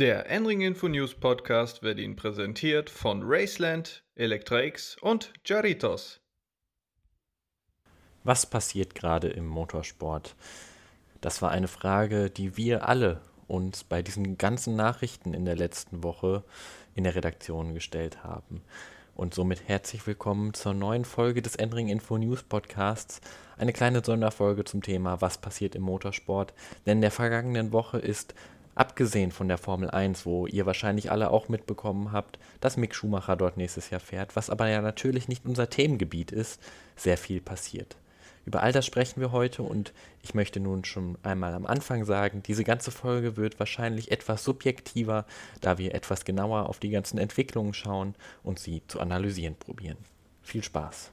Der Enring Info News Podcast wird Ihnen präsentiert von Raceland, Electraix und Jaritos. Was passiert gerade im Motorsport? Das war eine Frage, die wir alle uns bei diesen ganzen Nachrichten in der letzten Woche in der Redaktion gestellt haben. Und somit herzlich willkommen zur neuen Folge des Endring Info News Podcasts. Eine kleine Sonderfolge zum Thema Was passiert im Motorsport. Denn in der vergangenen Woche ist, abgesehen von der Formel 1, wo ihr wahrscheinlich alle auch mitbekommen habt, dass Mick Schumacher dort nächstes Jahr fährt, was aber ja natürlich nicht unser Themengebiet ist, sehr viel passiert. Über all das sprechen wir heute und ich möchte nun schon einmal am Anfang sagen, diese ganze Folge wird wahrscheinlich etwas subjektiver, da wir etwas genauer auf die ganzen Entwicklungen schauen und sie zu analysieren probieren. Viel Spaß!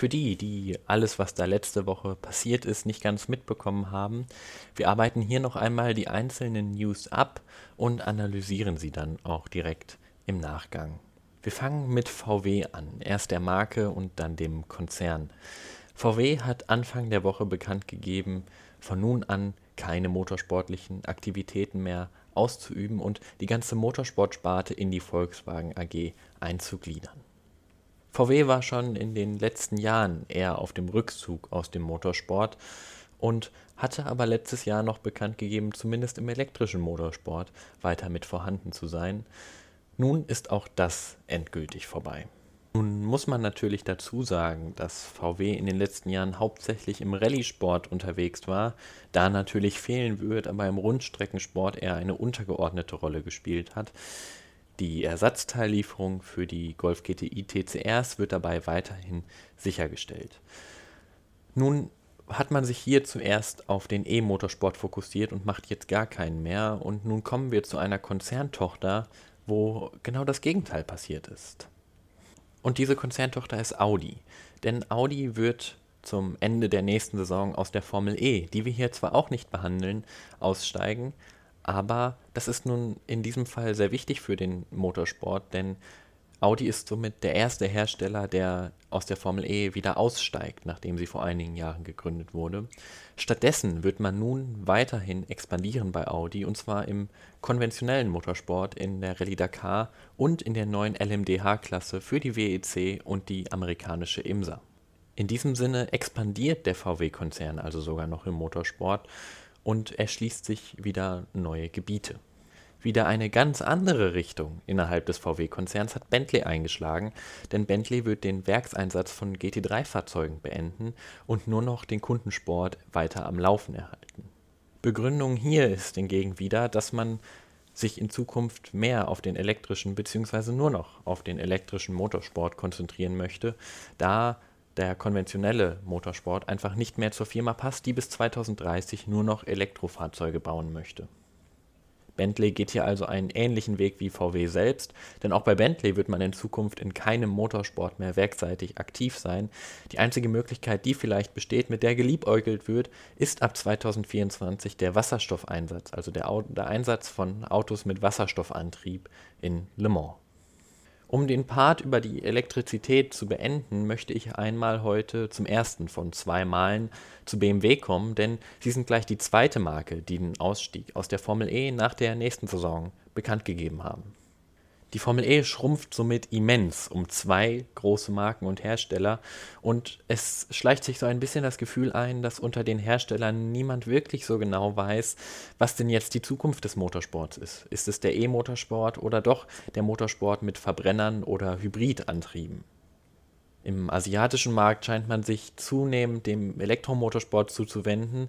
Für die, die alles, was da letzte Woche passiert ist, nicht ganz mitbekommen haben, wir arbeiten hier noch einmal die einzelnen News ab und analysieren sie dann auch direkt im Nachgang. Wir fangen mit VW an, erst der Marke und dann dem Konzern. VW hat Anfang der Woche bekannt gegeben, von nun an keine motorsportlichen Aktivitäten mehr auszuüben und die ganze Motorsportsparte in die Volkswagen AG einzugliedern. VW war schon in den letzten Jahren eher auf dem Rückzug aus dem Motorsport und hatte aber letztes Jahr noch bekannt gegeben, zumindest im elektrischen Motorsport weiter mit vorhanden zu sein. Nun ist auch das endgültig vorbei. Nun muss man natürlich dazu sagen, dass VW in den letzten Jahren hauptsächlich im Rallye-Sport unterwegs war, da natürlich fehlen wird, aber im Rundstreckensport eher eine untergeordnete Rolle gespielt hat. Die Ersatzteillieferung für die Golf GTI TCRs wird dabei weiterhin sichergestellt. Nun hat man sich hier zuerst auf den E-Motorsport fokussiert und macht jetzt gar keinen mehr. Und nun kommen wir zu einer Konzerntochter, wo genau das Gegenteil passiert ist. Und diese Konzerntochter ist Audi. Denn Audi wird zum Ende der nächsten Saison aus der Formel E, die wir hier zwar auch nicht behandeln, aussteigen, aber das ist nun in diesem Fall sehr wichtig für den Motorsport, denn Audi ist somit der erste Hersteller, der aus der Formel E wieder aussteigt, nachdem sie vor einigen Jahren gegründet wurde. Stattdessen wird man nun weiterhin expandieren bei Audi und zwar im konventionellen Motorsport in der Rallye Dakar und in der neuen LMDH-Klasse für die WEC und die amerikanische IMSA. In diesem Sinne expandiert der VW-Konzern also sogar noch im Motorsport und erschließt sich wieder neue Gebiete. Wieder eine ganz andere Richtung innerhalb des VW-Konzerns hat Bentley eingeschlagen, denn Bentley wird den Werkseinsatz von GT3-Fahrzeugen beenden und nur noch den Kundensport weiter am Laufen erhalten. Begründung hier ist hingegen wieder, dass man sich in Zukunft mehr auf den elektrischen bzw. nur noch auf den elektrischen Motorsport konzentrieren möchte, da der konventionelle Motorsport einfach nicht mehr zur Firma passt, die bis 2030 nur noch Elektrofahrzeuge bauen möchte. Bentley geht hier also einen ähnlichen Weg wie VW selbst, denn auch bei Bentley wird man in Zukunft in keinem Motorsport mehr werkseitig aktiv sein. Die einzige Möglichkeit, die vielleicht besteht, mit der geliebäugelt wird, ist ab 2024 der Wasserstoffeinsatz, also der, der Einsatz von Autos mit Wasserstoffantrieb in Le Mans. Um den Part über die Elektrizität zu beenden, möchte ich einmal heute zum ersten von zwei Malen zu BMW kommen, denn sie sind gleich die zweite Marke, die den Ausstieg aus der Formel E nach der nächsten Saison bekannt gegeben haben. Die Formel E schrumpft somit immens um zwei große Marken und Hersteller und es schleicht sich so ein bisschen das Gefühl ein, dass unter den Herstellern niemand wirklich so genau weiß, was denn jetzt die Zukunft des Motorsports ist. Ist es der E-Motorsport oder doch der Motorsport mit Verbrennern oder Hybridantrieben? Im asiatischen Markt scheint man sich zunehmend dem Elektromotorsport zuzuwenden,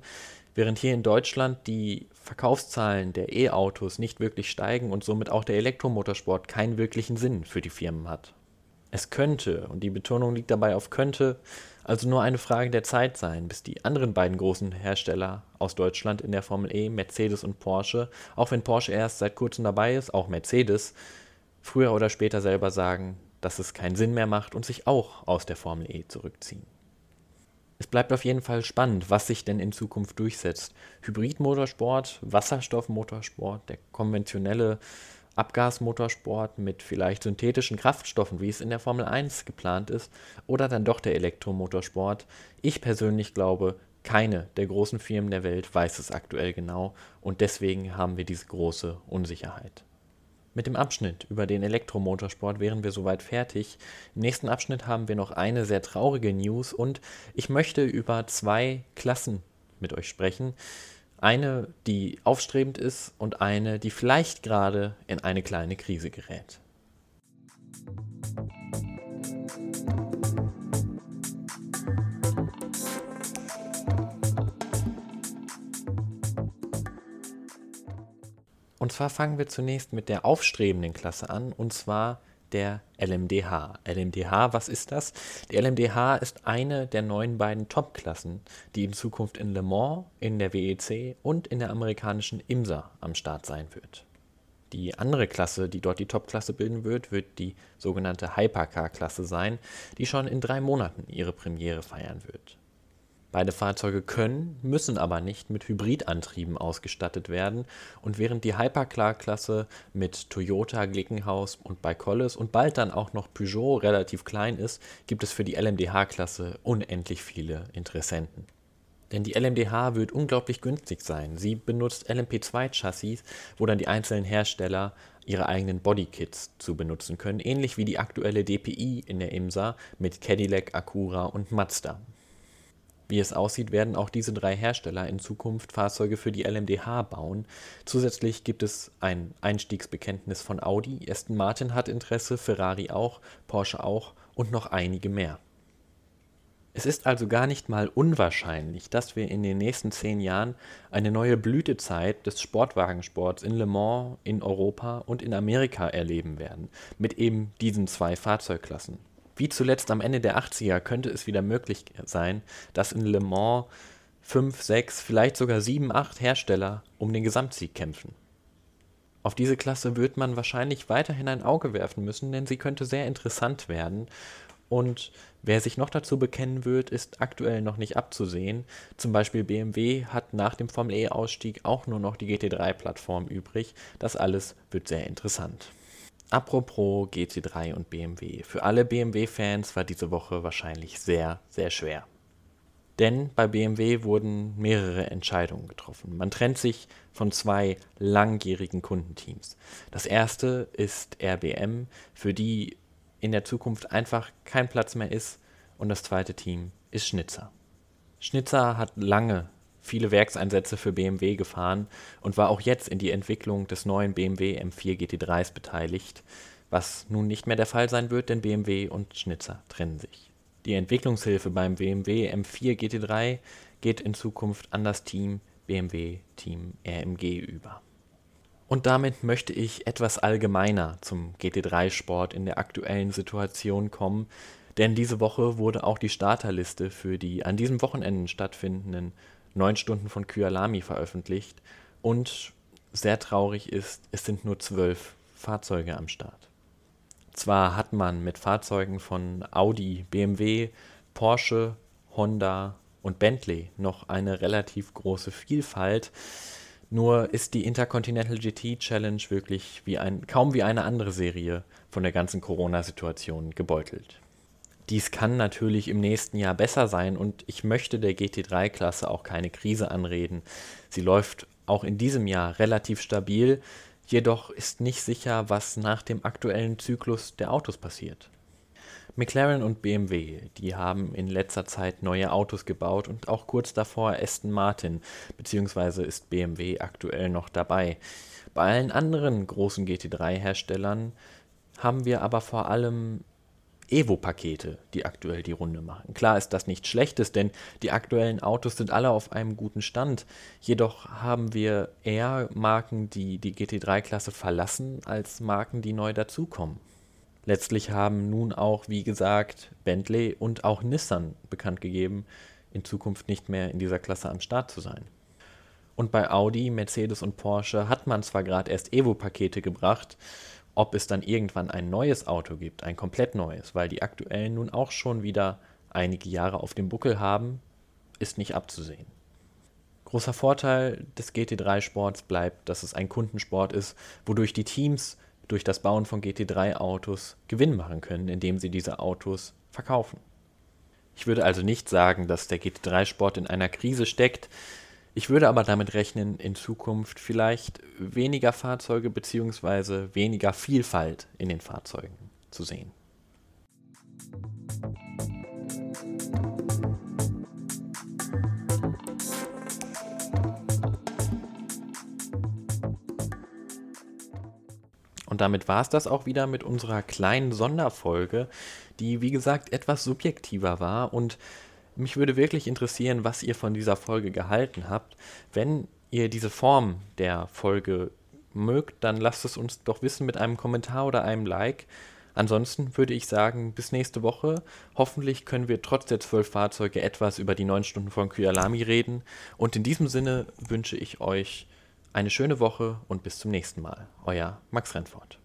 Während hier in Deutschland die Verkaufszahlen der E-Autos nicht wirklich steigen und somit auch der Elektromotorsport keinen wirklichen Sinn für die Firmen hat. Es könnte, und die Betonung liegt dabei auf könnte, also nur eine Frage der Zeit sein, bis die anderen beiden großen Hersteller aus Deutschland in der Formel E, Mercedes und Porsche, auch wenn Porsche erst seit kurzem dabei ist, auch Mercedes, früher oder später selber sagen, dass es keinen Sinn mehr macht und sich auch aus der Formel E zurückziehen. Es bleibt auf jeden Fall spannend, was sich denn in Zukunft durchsetzt. Hybridmotorsport, Wasserstoffmotorsport, der konventionelle Abgasmotorsport mit vielleicht synthetischen Kraftstoffen, wie es in der Formel 1 geplant ist, oder dann doch der Elektromotorsport. Ich persönlich glaube, keine der großen Firmen der Welt weiß es aktuell genau und deswegen haben wir diese große Unsicherheit. Mit dem Abschnitt über den Elektromotorsport wären wir soweit fertig. Im nächsten Abschnitt haben wir noch eine sehr traurige News und ich möchte über zwei Klassen mit euch sprechen. Eine, die aufstrebend ist und eine, die vielleicht gerade in eine kleine Krise gerät. Und zwar fangen wir zunächst mit der aufstrebenden Klasse an, und zwar der LMDH. LMDH, was ist das? Die LMDH ist eine der neuen beiden Top-Klassen, die in Zukunft in Le Mans, in der WEC und in der amerikanischen IMSA am Start sein wird. Die andere Klasse, die dort die Top-Klasse bilden wird, wird die sogenannte Hypercar-Klasse sein, die schon in drei Monaten ihre Premiere feiern wird. Beide Fahrzeuge können, müssen aber nicht mit Hybridantrieben ausgestattet werden und während die Hypercar-Klasse mit Toyota, Glickenhaus und Baikolles und bald dann auch noch Peugeot relativ klein ist, gibt es für die LMDH-Klasse unendlich viele Interessenten. Denn die LMDH wird unglaublich günstig sein. Sie benutzt LMP2-Chassis, wo dann die einzelnen Hersteller ihre eigenen Bodykits zu benutzen können, ähnlich wie die aktuelle DPI in der IMSA mit Cadillac, Acura und Mazda. Wie es aussieht, werden auch diese drei Hersteller in Zukunft Fahrzeuge für die LMDH bauen. Zusätzlich gibt es ein Einstiegsbekenntnis von Audi, Aston Martin hat Interesse, Ferrari auch, Porsche auch und noch einige mehr. Es ist also gar nicht mal unwahrscheinlich, dass wir in den nächsten zehn Jahren eine neue Blütezeit des Sportwagensports in Le Mans, in Europa und in Amerika erleben werden, mit eben diesen zwei Fahrzeugklassen. Wie zuletzt am Ende der 80er könnte es wieder möglich sein, dass in Le Mans fünf, sechs, vielleicht sogar sieben, acht Hersteller um den Gesamtsieg kämpfen. Auf diese Klasse wird man wahrscheinlich weiterhin ein Auge werfen müssen, denn sie könnte sehr interessant werden. Und wer sich noch dazu bekennen wird, ist aktuell noch nicht abzusehen. Zum Beispiel BMW hat nach dem Formel E-Ausstieg auch nur noch die GT3-Plattform übrig. Das alles wird sehr interessant. Apropos GT3 und BMW. Für alle BMW-Fans war diese Woche wahrscheinlich sehr, sehr schwer. Denn bei BMW wurden mehrere Entscheidungen getroffen. Man trennt sich von zwei langjährigen Kundenteams. Das erste ist RBM, für die in der Zukunft einfach kein Platz mehr ist. Und das zweite Team ist Schnitzer. Schnitzer hat lange viele Werkseinsätze für BMW gefahren und war auch jetzt in die Entwicklung des neuen BMW M4 GT3s beteiligt, was nun nicht mehr der Fall sein wird, denn BMW und Schnitzer trennen sich. Die Entwicklungshilfe beim BMW M4 GT3 geht in Zukunft an das Team BMW Team RMG über. Und damit möchte ich etwas allgemeiner zum GT3-Sport in der aktuellen Situation kommen, denn diese Woche wurde auch die Starterliste für die an diesem Wochenende stattfindenden neun Stunden von Kyalami veröffentlicht und sehr traurig ist, es sind nur zwölf Fahrzeuge am Start. Zwar hat man mit Fahrzeugen von Audi, BMW, Porsche, Honda und Bentley noch eine relativ große Vielfalt, nur ist die Intercontinental GT Challenge wirklich wie ein, kaum wie eine andere Serie von der ganzen Corona-Situation gebeutelt. Dies kann natürlich im nächsten Jahr besser sein und ich möchte der GT3-Klasse auch keine Krise anreden. Sie läuft auch in diesem Jahr relativ stabil, jedoch ist nicht sicher, was nach dem aktuellen Zyklus der Autos passiert. McLaren und BMW, die haben in letzter Zeit neue Autos gebaut und auch kurz davor Aston Martin, beziehungsweise ist BMW aktuell noch dabei. Bei allen anderen großen GT3-Herstellern haben wir aber vor allem Evo-Pakete, die aktuell die Runde machen. Klar ist das nichts Schlechtes, denn die aktuellen Autos sind alle auf einem guten Stand. Jedoch haben wir eher Marken, die die GT3-Klasse verlassen, als Marken, die neu dazukommen. Letztlich haben nun auch, wie gesagt, Bentley und auch Nissan bekannt gegeben, in Zukunft nicht mehr in dieser Klasse am Start zu sein. Und bei Audi, Mercedes und Porsche hat man zwar gerade erst Evo-Pakete gebracht, ob es dann irgendwann ein neues Auto gibt, ein komplett neues, weil die aktuellen nun auch schon wieder einige Jahre auf dem Buckel haben, ist nicht abzusehen. Großer Vorteil des GT3-Sports bleibt, dass es ein Kundensport ist, wodurch die Teams durch das Bauen von GT3-Autos Gewinn machen können, indem sie diese Autos verkaufen. Ich würde also nicht sagen, dass der GT3-Sport in einer Krise steckt. Ich würde aber damit rechnen, in Zukunft vielleicht weniger Fahrzeuge bzw. weniger Vielfalt in den Fahrzeugen zu sehen. Und damit war es das auch wieder mit unserer kleinen Sonderfolge, die wie gesagt etwas subjektiver war. Und mich würde wirklich interessieren, was ihr von dieser Folge gehalten habt. Wenn ihr diese Form der Folge mögt, dann lasst es uns doch wissen mit einem Kommentar oder einem Like. Ansonsten würde ich sagen, bis nächste Woche. Hoffentlich können wir trotz der zwölf Fahrzeuge etwas über die neun Stunden von Kyalami reden. Und in diesem Sinne wünsche ich euch eine schöne Woche und bis zum nächsten Mal. Euer Max Rentfort.